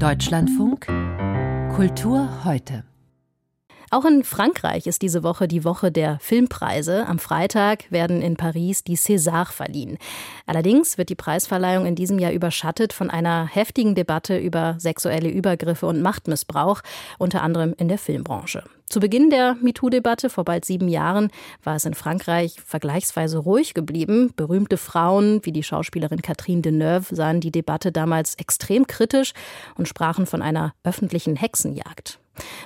Deutschlandfunk Kultur heute. Auch in Frankreich ist diese Woche die Woche der Filmpreise. Am Freitag werden in Paris die César verliehen. Allerdings wird die Preisverleihung in diesem Jahr überschattet von einer heftigen Debatte über sexuelle Übergriffe und Machtmissbrauch, unter anderem in der Filmbranche. Zu Beginn der MeToo-Debatte vor bald sieben Jahren war es in Frankreich vergleichsweise ruhig geblieben. Berühmte Frauen wie die Schauspielerin Catherine Deneuve sahen die Debatte damals extrem kritisch und sprachen von einer öffentlichen Hexenjagd.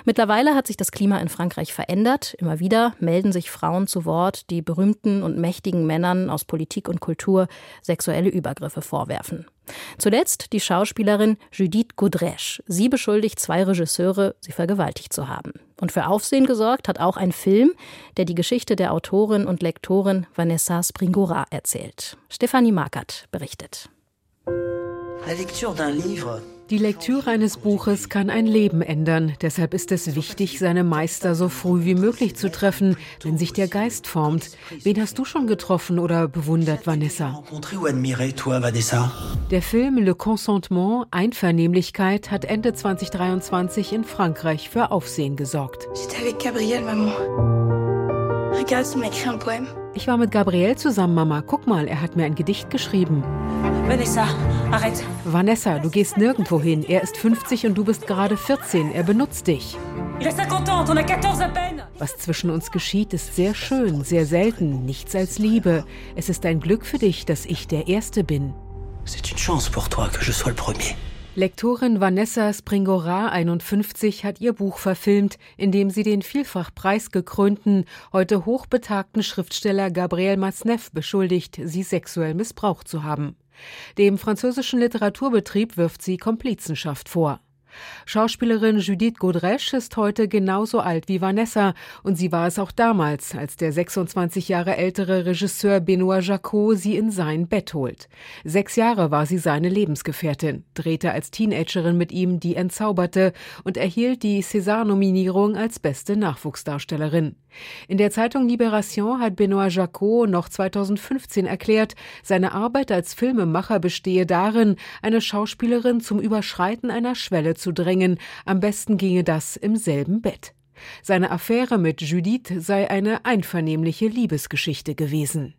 Mittlerweile hat sich das Klima in Frankreich verändert. Immer wieder melden sich Frauen zu Wort, die berühmten und mächtigen Männern aus Politik und Kultur sexuelle Übergriffe vorwerfen. Zuletzt die Schauspielerin Judith Godrèche. Sie beschuldigt zwei Regisseure, sie vergewaltigt zu haben. Und für Aufsehen gesorgt hat auch ein Film, der die Geschichte der Autorin und Lektorin Vanessa Springora erzählt. Stefanie Markert berichtet. La lecture d'un livre die Lektüre eines Buches kann ein Leben ändern. Deshalb ist es wichtig, seine Meister so früh wie möglich zu treffen, wenn sich der Geist formt. Wen hast du schon getroffen oder bewundert, Vanessa? Der Film Le Consentement, Einvernehmlichkeit, hat Ende 2023 in Frankreich für Aufsehen gesorgt. J'étais avec Gabriel, Maman. Regarde, écrit un poème. Ich war mit Gabriel zusammen, Mama. Guck mal, er hat mir ein Gedicht geschrieben. Vanessa, arrête. Vanessa, du gehst nirgendwo hin. Er ist 50 und du bist gerade 14. Er benutzt dich. Was zwischen uns geschieht, ist sehr schön, sehr selten, nichts als Liebe. Es ist ein Glück für dich, dass ich der Erste bin. C'est une chance pour toi que je sois le premier. Lektorin Vanessa Springora, 51, hat ihr Buch verfilmt, in dem sie den vielfach preisgekrönten, heute hochbetagten Schriftsteller Gabriel Masneff beschuldigt, sie sexuell missbraucht zu haben. Dem französischen Literaturbetrieb wirft sie Komplizenschaft vor. Schauspielerin Judith Godrèche ist heute genauso alt wie Vanessa und sie war es auch damals, als der 26 Jahre ältere Regisseur Benoît Jacot sie in sein Bett holt. Sechs Jahre war sie seine Lebensgefährtin, drehte als Teenagerin mit ihm Die Entzauberte und erhielt die César-Nominierung als beste Nachwuchsdarstellerin. In der Zeitung Libération hat Benoît Jacot noch 2015 erklärt, seine Arbeit als Filmemacher bestehe darin, eine Schauspielerin zum Überschreiten einer Schwelle zu drängen. Am besten ginge das im selben Bett. Seine Affäre mit Judith sei eine einvernehmliche Liebesgeschichte gewesen.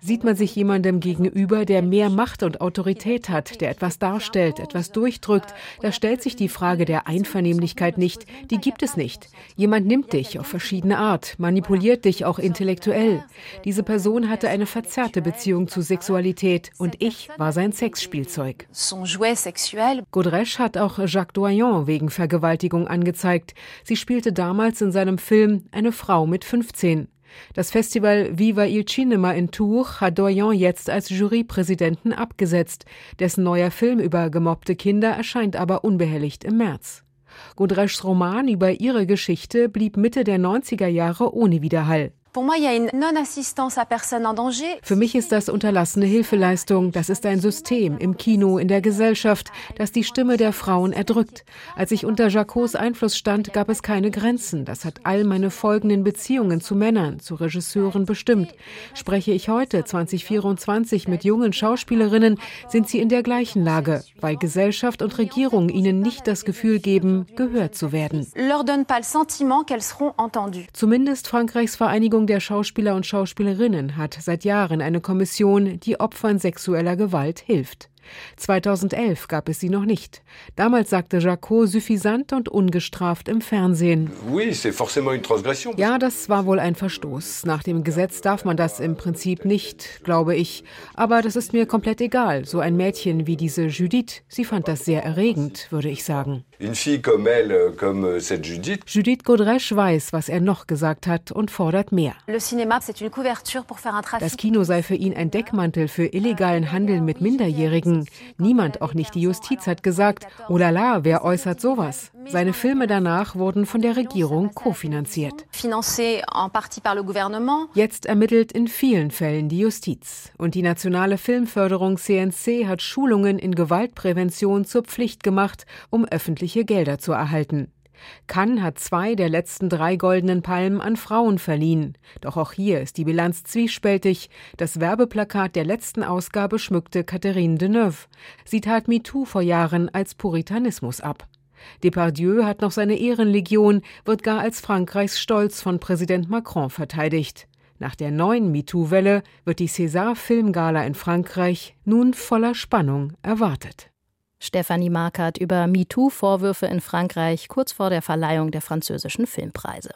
Sieht man sich jemandem gegenüber, der mehr Macht und Autorität hat, der etwas darstellt, etwas durchdrückt, da stellt sich die Frage der Einvernehmlichkeit nicht, die gibt es nicht. Jemand nimmt dich auf verschiedene Art, manipuliert dich auch intellektuell. Diese Person hatte eine verzerrte Beziehung zu Sexualität und ich war sein Sexspielzeug. Godrèche hat auch Jacques Doyon wegen Vergewaltigung Vergewaltigung angezeigt. Sie spielte damals in seinem Film eine Frau mit 15. Das Festival Viva il Cinema in Tours hat Doyon jetzt als Jurypräsidenten abgesetzt. Dessen neuer Film über gemobbte Kinder erscheint aber unbehelligt im März. Godrèches Roman über ihre Geschichte blieb Mitte der 90er Jahre ohne Widerhall. Für mich ist das unterlassene Hilfeleistung. Das ist ein System im Kino, in der Gesellschaft, das die Stimme der Frauen erdrückt. Als ich unter Jacots Einfluss stand, gab es keine Grenzen. Das hat all meine folgenden Beziehungen zu Männern, zu Regisseuren bestimmt. Spreche ich heute, 2024, mit jungen Schauspielerinnen, sind sie in der gleichen Lage, weil Gesellschaft und Regierung ihnen nicht das Gefühl geben, gehört zu werden. Zumindest Frankreichs Vereinigung der Schauspieler und Schauspielerinnen hat seit Jahren eine Kommission, die Opfern sexueller Gewalt hilft. 2011 gab es sie noch nicht. Damals sagte Jacot suffisant und ungestraft im Fernsehen. Ja, das war wohl ein Verstoß. Nach dem Gesetz darf man das im Prinzip nicht, glaube ich. Aber das ist mir komplett egal. So ein Mädchen wie diese Judith, sie fand das sehr erregend, würde ich sagen. Judith Godrèche weiß, was er noch gesagt hat und fordert mehr. Das Kino sei für ihn ein Deckmantel für illegalen Handel mit Minderjährigen Drogen. Niemand, auch nicht die Justiz, hat gesagt, oh la la, wer äußert sowas? Seine Filme danach wurden von der Regierung kofinanziert. Jetzt ermittelt in vielen Fällen die Justiz. Und die nationale Filmförderung CNC hat Schulungen in Gewaltprävention zur Pflicht gemacht, um öffentliche Gelder zu erhalten. Cannes hat zwei der letzten drei goldenen Palmen an Frauen verliehen. Doch auch hier ist die Bilanz zwiespältig. Das Werbeplakat der letzten Ausgabe schmückte Catherine Deneuve. Sie tat MeToo vor Jahren als Puritanismus ab. Depardieu hat noch seine Ehrenlegion, wird gar als Frankreichs Stolz von Präsident Macron verteidigt. Nach der neuen MeToo-Welle wird die César Filmgala in Frankreich nun voller Spannung erwartet. Stefanie Markert über MeToo-Vorwürfe in Frankreich kurz vor der Verleihung der französischen Filmpreise.